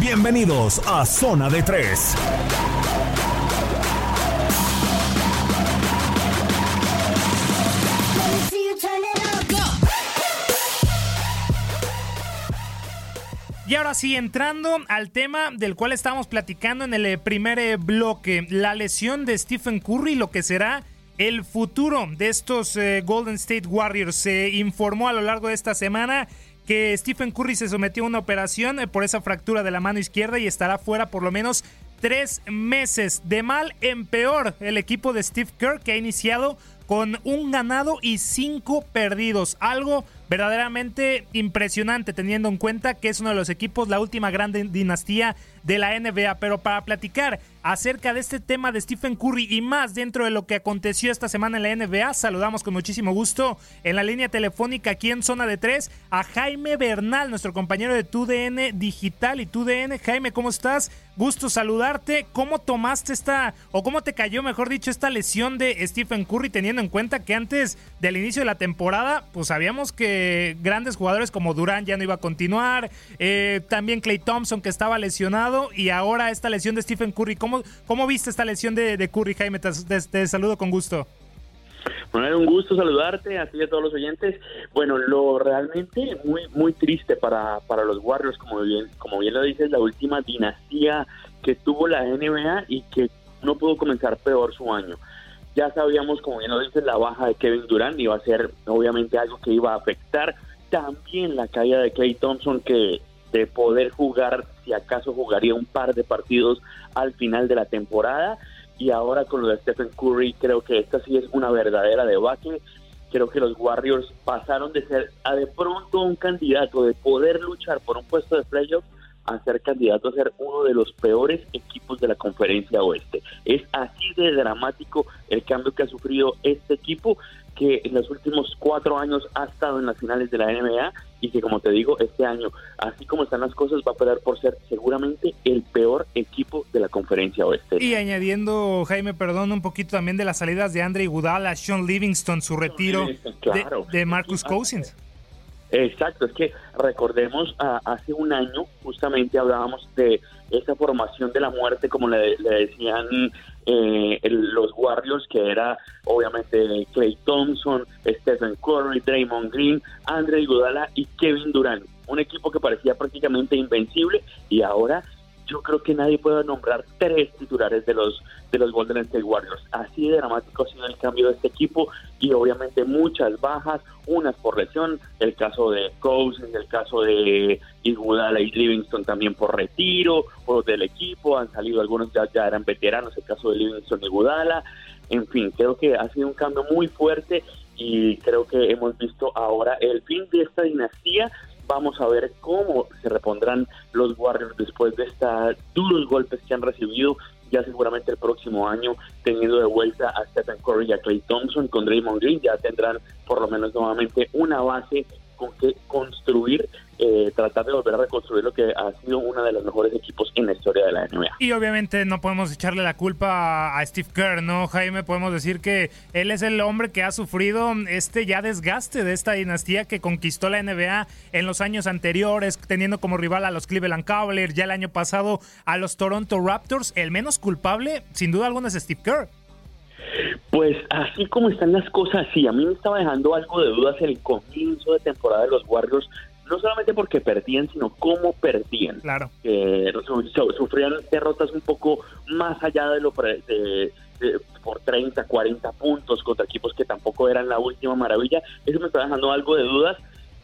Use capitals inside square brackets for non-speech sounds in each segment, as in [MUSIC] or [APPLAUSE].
Bienvenidos a Zona de Tres. Y ahora sí, entrando al tema del cual estábamos platicando en el eh, primer eh, bloque, la lesión de Stephen Curry, lo que será el futuro de estos eh, Golden State Warriors. Se informó a lo largo de esta semana que Stephen Curry se sometió a una operación por esa fractura de la mano izquierda y estará fuera por lo menos tres meses. De mal en peor, el equipo de Steve Kerr que ha iniciado con un ganado y cinco perdidos. Algo verdaderamente impresionante teniendo en cuenta que es uno de los equipos, la última gran dinastía de la NBA. Pero para platicar acerca de este tema de Stephen Curry y más dentro de lo que aconteció esta semana en la NBA, saludamos con muchísimo gusto en la línea telefónica aquí en Zona de Tres a Jaime Bernal, nuestro compañero de TUDN Digital y TUDN. Jaime, ¿cómo estás? Gusto saludarte. ¿Cómo tomaste esta, o cómo te cayó, mejor dicho, esta lesión de Stephen Curry, teniendo en cuenta que antes del inicio de la temporada, pues sabíamos que grandes jugadores como Durán ya no iba a continuar, eh, también Clay Thompson que estaba lesionado y ahora esta lesión de Stephen Curry. ¿Cómo, cómo viste esta lesión de, Curry, Jaime? Te, saludo con gusto. Bueno, un gusto saludarte, a ti y a todos los oyentes. Bueno, lo realmente muy muy triste para, para los Warriors, como bien, como bien lo dices, la última dinastía que tuvo la NBA y que no pudo comenzar peor su año. Ya sabíamos, como bien lo dices, la baja de Kevin Durant iba a ser obviamente algo que iba a afectar. También la caída de Clay Thompson, que de poder jugar, si acaso jugaría un par de partidos al final de la temporada. Y ahora con lo de Stephen Curry, creo que esta sí es una verdadera debacle. Creo que los Warriors pasaron de ser a de pronto un candidato de poder luchar por un puesto de playoff a ser candidato a ser uno de los peores equipos de la conferencia oeste. Es así de dramático el cambio que ha sufrido este equipo que en los últimos cuatro años ha estado en las finales de la NBA y que como te digo, este año, así como están las cosas, va a pelear por ser seguramente el peor equipo de la conferencia oeste. Y añadiendo, Jaime, perdón, un poquito también de las salidas de Andre Iguodala, Sean Livingston, su retiro de, Marcus Cousins. Exacto, es que recordemos, hace un año justamente hablábamos de esa formación de la muerte, como le, decían eh, los Warriors, que era obviamente Clay Thompson, Stephen Curry, Draymond Green, Andre Iguodala y Kevin Durant. Un equipo que parecía prácticamente invencible y ahora yo creo que nadie puede nombrar tres titulares de los de los Golden State Warriors. Así de dramático ha sido el cambio de este equipo y obviamente muchas bajas, unas por lesión, el caso de Cousins, el caso de Iguodala y Livingston también por retiro, o del equipo, han salido algunos ya, ya eran veteranos, el caso de Livingston y Iguodala, en fin, creo que ha sido un cambio muy fuerte y creo que hemos visto ahora el fin de esta dinastía Vamos a ver cómo se repondrán los Warriors después de estos duros golpes que han recibido. Ya seguramente el próximo año, teniendo de vuelta a Stephen Curry y a Clay Thompson con Draymond Green, ya tendrán por lo menos nuevamente una base con que construir eh, tratar de volver a reconstruir lo que ha sido uno de los mejores equipos en la historia de la NBA. Y obviamente no podemos echarle la culpa a Steve Kerr, ¿no, Jaime? Podemos decir que él es el hombre que ha sufrido este ya desgaste de esta dinastía que conquistó la NBA en los años anteriores, teniendo como rival a los Cleveland Cavaliers, ya el año pasado a los Toronto Raptors. El menos culpable, sin duda alguna, es Steve Kerr. Pues así como están las cosas, sí, a mí me estaba dejando algo de dudas el comienzo de temporada de los Warriors no solamente porque perdían, sino cómo perdían. Claro. sufrían derrotas un poco más allá de lo de, por 30, 40 puntos contra equipos que tampoco eran la última maravilla. Eso me está dejando algo de dudas.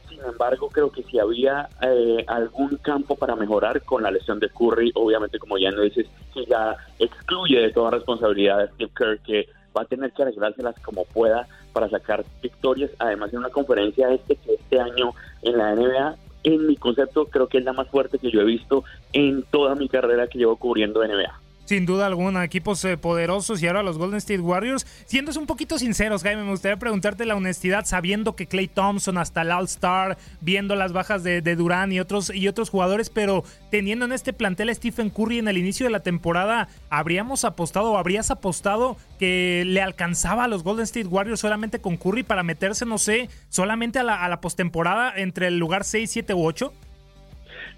Sin embargo, creo que si había eh, algún campo para mejorar con la lesión de Curry, obviamente, como ya no dices, que ya excluye de toda responsabilidad a Steve Kerr, que va a tener que arreglárselas como pueda para sacar victorias. Además, en una conferencia este que este año en la NBA, en mi concepto, creo que es la más fuerte que yo he visto en toda mi carrera que llevo cubriendo NBA. Sin duda alguna, equipos eh, poderosos y ahora los Golden State Warriors. Siendo un poquito sinceros, Jaime, me gustaría preguntarte la honestidad, sabiendo que Clay Thompson hasta el All-Star, viendo las bajas de, de Durán y otros, y otros jugadores, pero teniendo en este plantel a Stephen Curry en el inicio de la temporada, ¿habríamos apostado o habrías apostado que le alcanzaba a los Golden State Warriors solamente con Curry para meterse, no sé, solamente a la, a la postemporada entre el lugar 6, 7 u 8?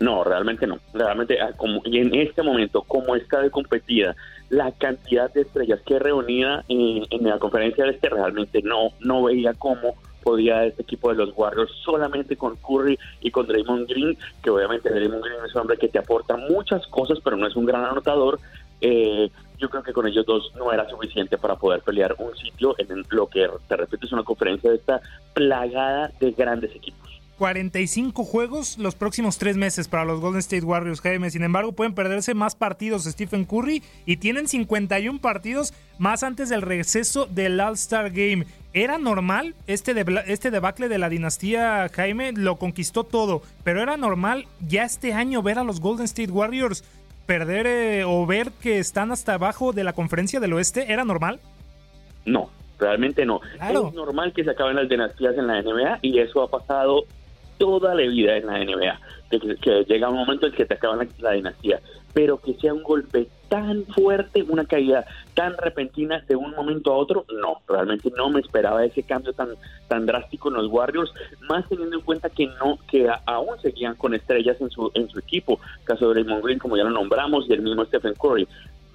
No, realmente no. Realmente, ah, como, en este momento, como está de competida, la cantidad de estrellas que reunida en, la conferencia de este, realmente no, no veía cómo podía este equipo de los Warriors solamente con Curry y con Draymond Green, que obviamente Draymond Green es un hombre que te aporta muchas cosas, pero no es un gran anotador. Eh, yo creo que con ellos dos no era suficiente para poder pelear un sitio en lo que, te repito, es una conferencia de esta plagada de grandes equipos. 45 juegos los próximos tres meses para los Golden State Warriors, Jaime. Sin embargo, pueden perderse más partidos Stephen Curry y tienen 51 partidos más antes del receso del All-Star Game. ¿Era normal este, de, este debacle de la dinastía, Jaime? Lo conquistó todo, pero era normal ya este año ver a los Golden State Warriors perder eh, o ver que están hasta abajo de la conferencia del oeste. ¿Era normal? No, realmente no. Es normal que se acaben las dinastías en la NBA y eso ha pasado toda la vida en la NBA, que, llega un momento en que te acaban la, dinastía, pero que sea un golpe tan fuerte, una caída tan repentina de un momento a otro, no, realmente no me esperaba ese cambio tan tan drástico en los Warriors, más teniendo en cuenta que no que aún seguían con estrellas en su en su equipo, caso de Raymond Green como ya lo nombramos y el mismo Stephen Curry.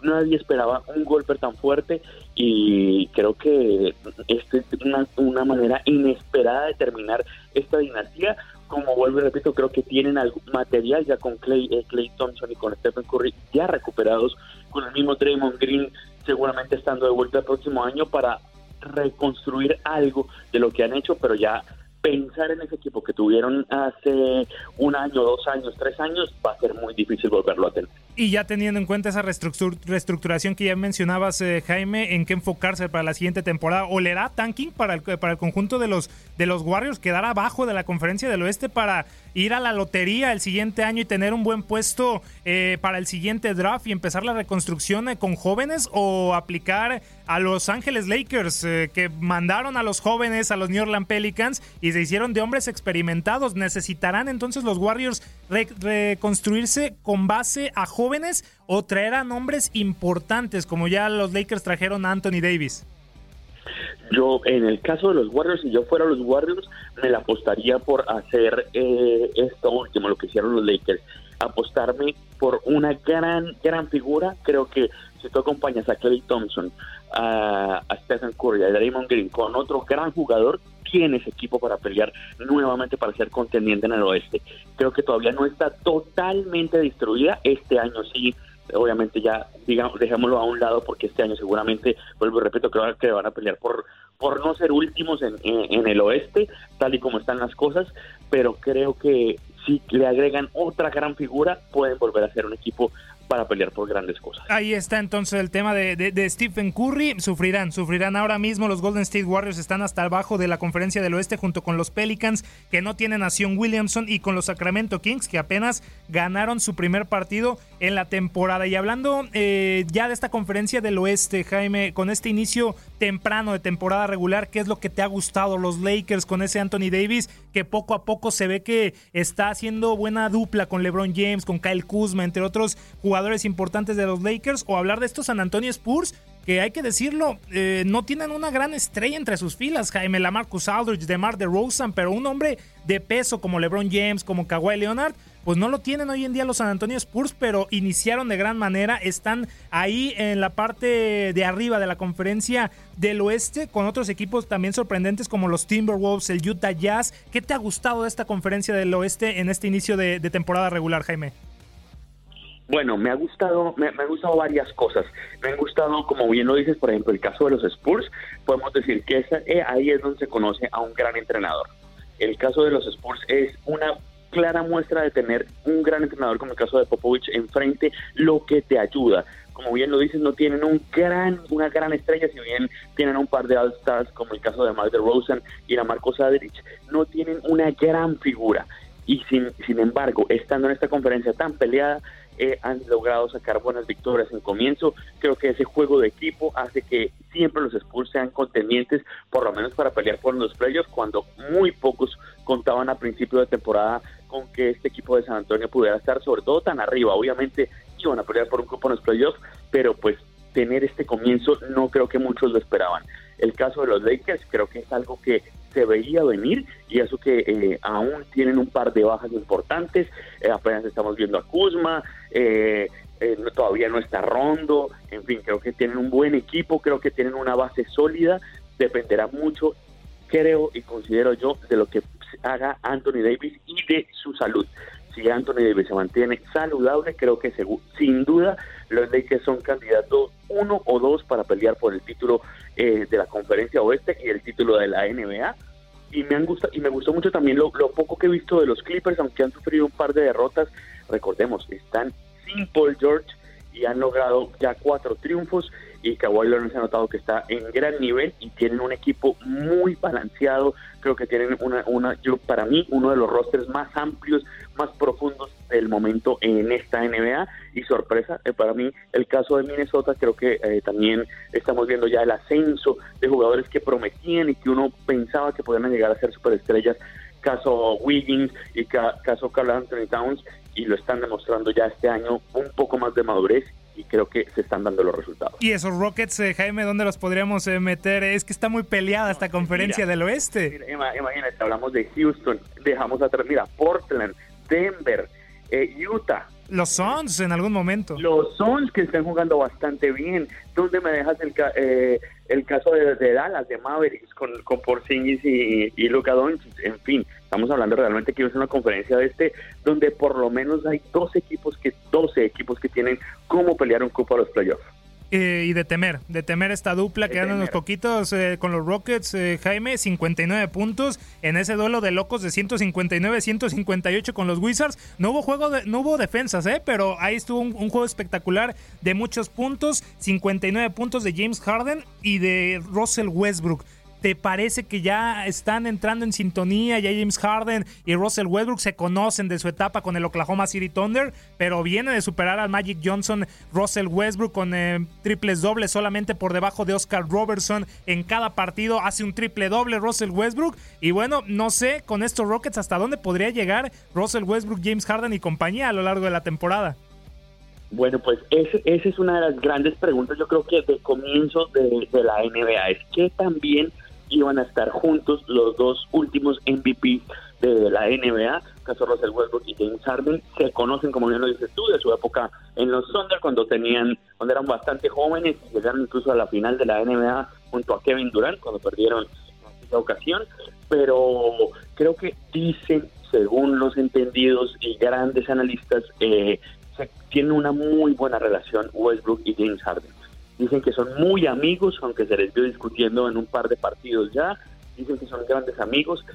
Nadie esperaba un golpe tan fuerte y creo que esta es una, una manera inesperada de terminar esta dinastía como vuelvo y repito, creo que tienen algo material ya con Clay, eh, Clay Thompson y con Stephen Curry ya recuperados, con el mismo Draymond Green seguramente estando de vuelta el próximo año para reconstruir algo de lo que han hecho, pero ya pensar en ese equipo que tuvieron hace un año, dos años, tres años, va a ser muy difícil volverlo a tener. Y ya teniendo en cuenta esa reestructuración que ya mencionabas, eh, Jaime, ¿en qué enfocarse para la siguiente temporada? ¿O le da tanking para el, para el conjunto de los, de los Warriors, quedar abajo de la conferencia del oeste para ir a la lotería el siguiente año y tener un buen puesto eh, para el siguiente draft y empezar la reconstrucción eh, con jóvenes? ¿O aplicar a Los Ángeles Lakers, que mandaron a los jóvenes, a los New Orleans Pelicans y se hicieron de hombres experimentados? ¿Necesitarán entonces los Warriors reconstruirse con base a jóvenes? jóvenes o traer a nombres importantes, como ya los Lakers trajeron a Anthony Davis? Yo, en el caso de los Warriors, si yo fuera los Warriors, me la apostaría por hacer eh, esto último, lo que hicieron los Lakers. Apostarme por una gran, gran figura. Creo que si tú acompañas a Kelly Thompson, a, a Stephen Curry, a Draymond Green con otro gran jugador, tienes equipo para pelear nuevamente para ser contendiente en el oeste. Creo que todavía no está totalmente destruida. Este año sí, obviamente ya, digamos, dejémoslo a un lado porque este año seguramente, vuelvo y repito, creo que van a pelear por, por no ser últimos en, en el oeste, tal y como están las cosas, pero creo que si le agregan otra gran figura, pueden volver a ser un equipo para pelear por grandes cosas. Ahí está entonces el tema de, Stephen Curry. Sufrirán, sufrirán ahora mismo. Los Golden State Warriors están hasta abajo de la conferencia del oeste junto con los Pelicans que no tienen a Williamson y con los Sacramento Kings que apenas ganaron su primer partido en la temporada. Y hablando eh, ya de esta conferencia del oeste, Jaime, con este inicio temprano de temporada regular, ¿qué es lo que te ha gustado? Los Lakers con ese Anthony Davis que poco a poco se ve que está haciendo buena dupla con LeBron James, con Kyle Kuzma, entre otros jugadores jugadores importantes de los Lakers o hablar de estos San Antonio Spurs que hay que decirlo, eh, no tienen una gran estrella entre sus filas, Jaime Lamarcus Aldridge, DeMar DeRozan, pero un hombre de peso como LeBron James, como Kawhi Leonard, pues no lo tienen hoy en día los San Antonio Spurs, pero iniciaron de gran manera, están ahí en la parte de arriba de la conferencia del oeste, con otros equipos también sorprendentes como los Timberwolves, el Utah Jazz. ¿Qué te ha gustado de esta conferencia del oeste en este inicio de temporada regular, Jaime? Bueno, me ha gustado, me, me, gustado varias cosas. Me han gustado, como bien lo dices, por ejemplo, el caso de los Spurs, podemos decir que esa, eh, ahí es donde se conoce a un gran entrenador. El caso de los Spurs es una clara muestra de tener un gran entrenador como el caso de Popovich enfrente, lo que te ayuda. Como bien lo dices, no tienen un gran, una gran estrella, si bien tienen un par de All-Stars, como el caso de Mark Rosen y la Marcos Adrich, no tienen una gran figura. Y sin, sin embargo, estando en esta conferencia tan peleada, eh, han logrado sacar buenas victorias en comienzo. Creo que ese juego de equipo hace que siempre los Spurs sean contendientes, por lo menos para pelear por los playoffs, cuando muy pocos contaban a principio de temporada con que este equipo de San Antonio pudiera estar sobre todo tan arriba. Obviamente iban a pelear por un grupo en los playoffs, pero pues tener este comienzo no creo que muchos lo esperaban. El caso de los Lakers creo que es algo que se veía venir y eso que eh, aún tienen un par de bajas importantes, eh, apenas estamos viendo a Kuzma, eh, todavía no está Rondo, en fin, creo que tienen un buen equipo, creo que tienen una base sólida, dependerá mucho, creo y considero yo, de lo que haga Anthony Davis y de su salud. Si Anthony se mantiene saludable, creo que sin duda los Lakers son candidatos uno o dos para pelear por el título de la conferencia oeste y el título de la NBA y me han gustado y me gustó mucho también lo, poco que he visto de los Clippers, aunque han sufrido un par de derrotas. Recordemos, están sin Paul George y han logrado ya cuatro triunfos y Kawhi Leonard se ha notado que está en gran nivel y tienen un equipo muy balanceado. Creo que tienen una, una yo para mí uno de los rosters más amplios, más profundos del momento en esta NBA y sorpresa eh, para mí el caso de Minnesota creo que eh, también estamos viendo ya el ascenso de jugadores que prometían y que uno pensaba que podían llegar a ser superestrellas caso Wiggins y caso Carl Anthony Towns y lo están demostrando ya este año un poco más de madurez y creo que se están dando los resultados. ¿Y esos Rockets, eh, Jaime, dónde los podríamos meter? Es que está muy peleada esta conferencia del oeste. imagínate, hablamos de Houston, dejamos atrás, mira, Portland, Denver, eh, Utah. Los Suns en algún momento. Los Suns que están jugando bastante bien. ¿Dónde me dejas el, eh, el caso de, Dallas, de Mavericks, con, con Porzingis y, y Luka Doncic? En fin, estamos hablando realmente que es una conferencia de este donde por lo menos hay dos equipos que 12 equipos que tienen cómo pelear un cupo a los playoffs. Eh, y de temer, de temer esta dupla, que unos poquitos eh, con los Rockets, eh, Jaime, 59 puntos en ese duelo de locos de 159, 158 con los Wizards. No hubo juego, de, no hubo defensas, eh, pero ahí estuvo un, un, juego espectacular de muchos puntos, 59 puntos de James Harden y de Russell Westbrook. ¿Te parece que ya están entrando en sintonía? Ya James Harden y Russell Westbrook se conocen de su etapa con el Oklahoma City Thunder, pero viene de superar al Magic Johnson, Russell Westbrook con eh, triples dobles solamente por debajo de Oscar Robertson en cada partido. Hace un triple doble Russell Westbrook. Y bueno, no sé con estos Rockets hasta dónde podría llegar Russell Westbrook, James Harden y compañía a lo largo de la temporada. Bueno, pues esa es una de las grandes preguntas, yo creo que de comienzo de, de la NBA, es que también iban a estar juntos los dos últimos MVP de la NBA, caso Russell Westbrook y James Harden, se conocen, como bien lo dices tú, de su época en los Thunder, cuando tenían, cuando eran bastante jóvenes y llegaron incluso a la final de la NBA junto a Kevin Durant, cuando perdieron esa ocasión, pero creo que dicen, según los entendidos y grandes analistas, eh, tienen una muy buena relación Westbrook y James Harden. Dicen que son muy amigos, aunque se les vio discutiendo en un par de partidos ya. Dicen que son grandes amigos,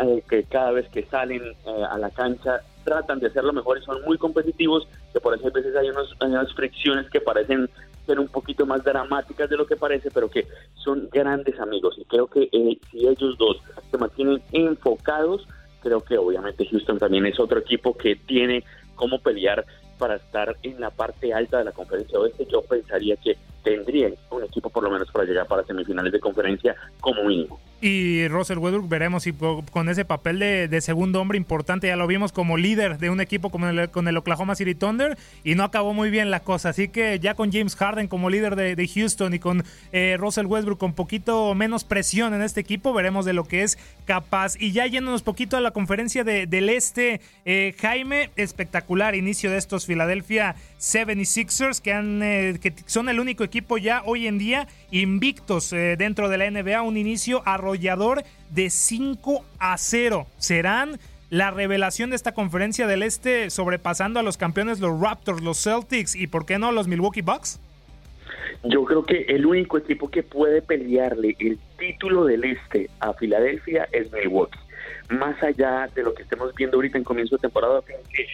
eh, que cada vez que salen eh, a la cancha tratan de hacerlo mejor y son muy competitivos, que por eso a veces hay, unos, unas fricciones que parecen ser un poquito más dramáticas de lo que parece, pero que son grandes amigos. Y creo que eh, si ellos dos se mantienen enfocados, creo que obviamente Houston también es otro equipo que tiene cómo pelear para estar en la parte alta de la conferencia oeste. Yo pensaría que tendrían un equipo por lo menos para llegar para semifinales de conferencia como mínimo. Y Russell Westbrook veremos si con ese papel de, segundo hombre importante, ya lo vimos como líder de un equipo como el, con el Oklahoma City Thunder y no acabó muy bien la cosa. Así que ya con James Harden como líder de, Houston y con eh, Russell Westbrook con poquito menos presión en este equipo, veremos de lo que es capaz. Y ya yéndonos poquito a la conferencia del Este, eh, Jaime, espectacular inicio de estos Philadelphia 76ers que, han, eh, que son el único equipo ya hoy en día invictos dentro de la NBA, un inicio arrollador de 5 a 0. ¿Serán la revelación de esta conferencia del Este sobrepasando a los campeones los Raptors, los Celtics y por qué no los Milwaukee Bucks? Yo creo que el único equipo que puede pelearle el título del Este a Filadelfia es Milwaukee. Más allá de lo que estemos viendo ahorita en comienzo de temporada, creo que es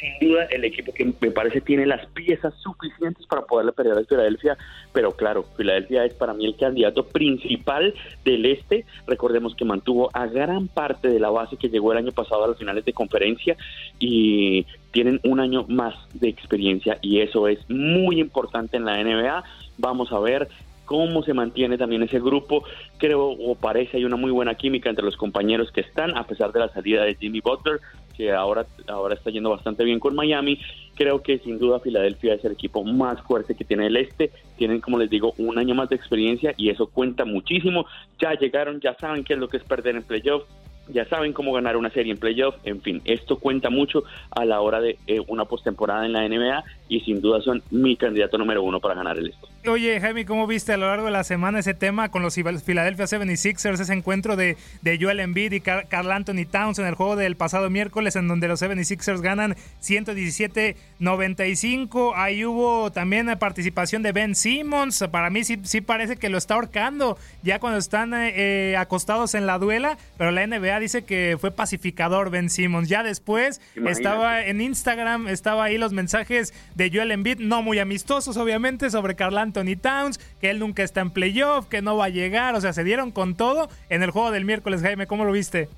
sin duda el equipo que me parece tiene las piezas suficientes para poderle pelear a Filadelfia, pero claro, Filadelfia es para mí el candidato principal del este. Recordemos que mantuvo a gran parte de la base que llegó el año pasado a las finales de conferencia y tienen un año más de experiencia y eso es muy importante en la NBA. Vamos a ver cómo se mantiene también ese grupo. Creo o parece hay una muy buena química entre los compañeros que están, a pesar de la salida de Jimmy Butler, que ahora, ahora está yendo bastante bien con Miami. Creo que sin duda Filadelfia es el equipo más fuerte que tiene el este. Tienen, como les digo, un año más de experiencia y eso cuenta muchísimo. Ya llegaron, ya saben qué es lo que es perder en playoffs ya saben cómo ganar una serie en playoff, en fin, esto cuenta mucho a la hora de eh, una postemporada en la NBA y sin duda son mi candidato número uno para ganar el esto. Oye, Jaime, ¿cómo viste a lo largo de la semana ese tema con los Philadelphia 76ers, ese encuentro de, de Joel Embiid y Carl Anthony Towns en el juego del pasado miércoles en donde los 76ers ganan 117-95? Ahí hubo también la participación de Ben Simmons, para mí sí, sí parece que lo está ahorcando ya cuando están eh, eh, acostados en la duela, pero la NBA dice que fue pacificador Ben Simmons. Ya después estaba en Instagram, estaba ahí los mensajes de Joel Embiid, no muy amistosos obviamente, sobre Carl Anthony Towns, que él nunca está en playoff, que no va a llegar, o sea, se dieron con todo en el juego del miércoles, Jaime, ¿cómo lo viste?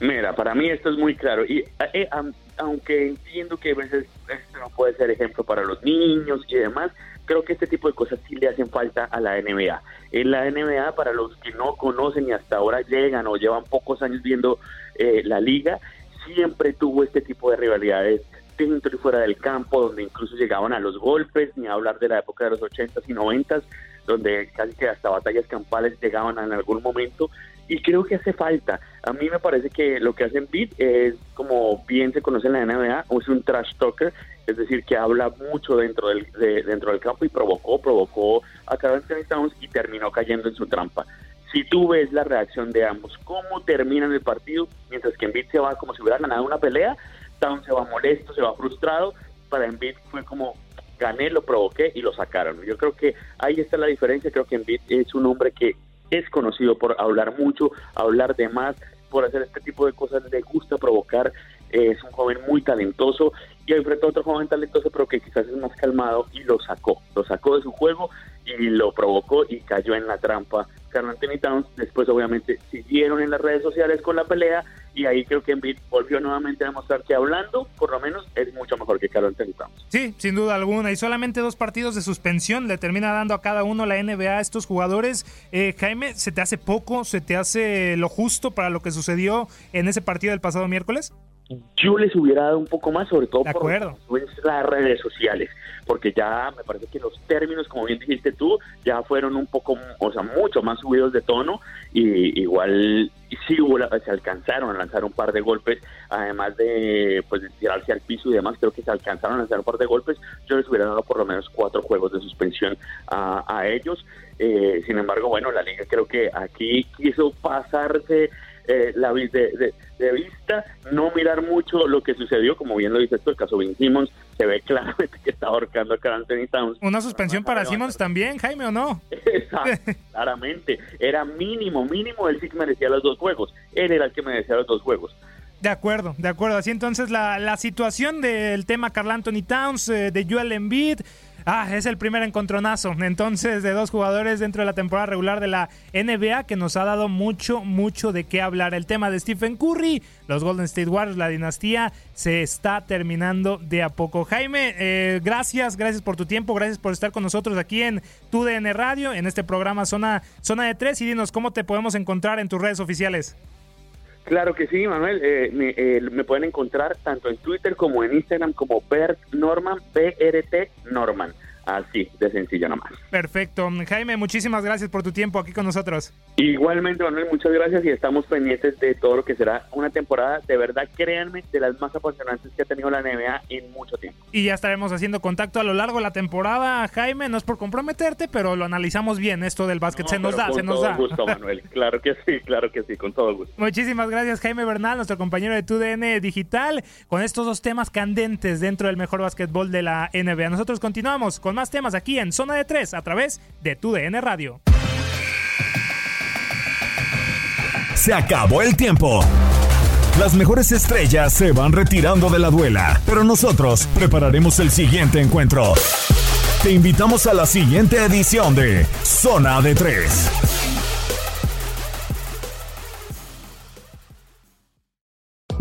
Mira, para mí esto es muy claro y eh, aunque entiendo que a veces esto no puede ser ejemplo para los niños y demás, creo que este tipo de cosas sí le hacen falta a la NBA. En la NBA, para los que no conocen y hasta ahora llegan o llevan pocos años viendo eh, la liga, siempre tuvo este tipo de rivalidades dentro y fuera del campo, donde incluso llegaban a los golpes, ni hablar de la época de los 80s y 90s, donde casi que hasta batallas campales llegaban en algún momento y creo que hace falta. A mí me parece que lo que hacen Beat es, como bien se conoce en la NBA, es un trash talker, es decir, que habla mucho dentro del, dentro del campo y provocó, provocó a Carl Towns y terminó cayendo en su trampa. Si tú ves la reacción de ambos, cómo terminan el partido, mientras que Embiid se va como si hubiera ganado una pelea, Towns se va molesto, se va frustrado, para Embiid fue como gané, lo provoqué y lo sacaron. Yo creo que ahí está la diferencia, creo que Embiid es un hombre que es conocido por hablar mucho, hablar de más, por hacer este tipo de cosas, le gusta provocar, es un joven muy talentoso y enfrentó a otro joven talentoso pero que quizás es más calmado y lo sacó, lo sacó de su juego y lo provocó y cayó en la trampa Carl Anthony Towns. Después, obviamente, siguieron en las redes sociales con la pelea y ahí creo que Embiid volvió nuevamente a demostrar que hablando, por lo menos, es mucho mejor que Carl Anthony Towns. Sí, sin duda alguna. Y solamente dos partidos de suspensión le termina dando a cada uno la NBA a estos jugadores. Eh, Jaime, ¿se te hace poco? ¿Se te hace lo justo para lo que sucedió en ese partido del pasado miércoles? Yo les hubiera dado un poco más, sobre todo por las redes sociales, porque ya me parece que los términos, como bien dijiste tú, ya fueron un poco, o sea, mucho más subidos de tono y igual sí se alcanzaron a lanzar un par de golpes, además de pues tirarse al piso y demás, creo que se alcanzaron a lanzar un par de golpes, yo les hubiera dado por lo menos cuatro juegos de suspensión a, ellos, eh, sin embargo, bueno, la liga creo que aquí quiso pasarse eh, la de, de, vista, no mirar mucho lo que sucedió, como bien lo dice esto, el caso Ben Simmons, se ve claramente que está ahorcando a Carl Anthony Towns. ¿Una suspensión para Simmons también, Jaime, o no? Exacto, [LAUGHS] claramente, era mínimo, mínimo, él sí que merecía los dos juegos, él era el que merecía los dos juegos. De acuerdo, de acuerdo. Así entonces la, la situación del tema Carl Anthony Towns, eh, de Joel Embiid, Ah, es el primer encontronazo entonces de dos jugadores dentro de la temporada regular de la NBA que nos ha dado mucho, mucho de qué hablar. El tema de Stephen Curry, los Golden State Warriors, la dinastía se está terminando de a poco. Jaime, eh, gracias, gracias por tu tiempo, gracias por estar con nosotros aquí en TUDN Radio, en este programa Zona, Zona de Tres y dinos cómo te podemos encontrar en tus redes oficiales. Claro que sí, Manuel. Eh, me, eh, me, pueden encontrar tanto en Twitter como en Instagram como Bert Norman, BRT Norman. Así, de sencillo nomás. Perfecto. Jaime, muchísimas gracias por tu tiempo aquí con nosotros. Igualmente, Manuel, muchas gracias y estamos pendientes de todo lo que será una temporada, de verdad, créanme, de las más apasionantes que ha tenido la NBA en mucho tiempo. Y ya estaremos haciendo contacto a lo largo de la temporada, Jaime, no es por comprometerte, pero lo analizamos bien, esto del básquet se nos da, se nos da. Con todo gusto, [LAUGHS] Manuel, claro que sí, claro que sí, con todo gusto. Muchísimas gracias, Jaime Bernal, nuestro compañero de TUDN Digital, con estos dos temas candentes dentro del mejor básquetbol de la NBA. Nosotros continuamos con más temas aquí en Zona de Tres a través de tu DN Radio. Se acabó el tiempo. Las mejores estrellas se van retirando de la duela, pero nosotros prepararemos el siguiente encuentro. Te invitamos a la siguiente edición de Zona de Tres.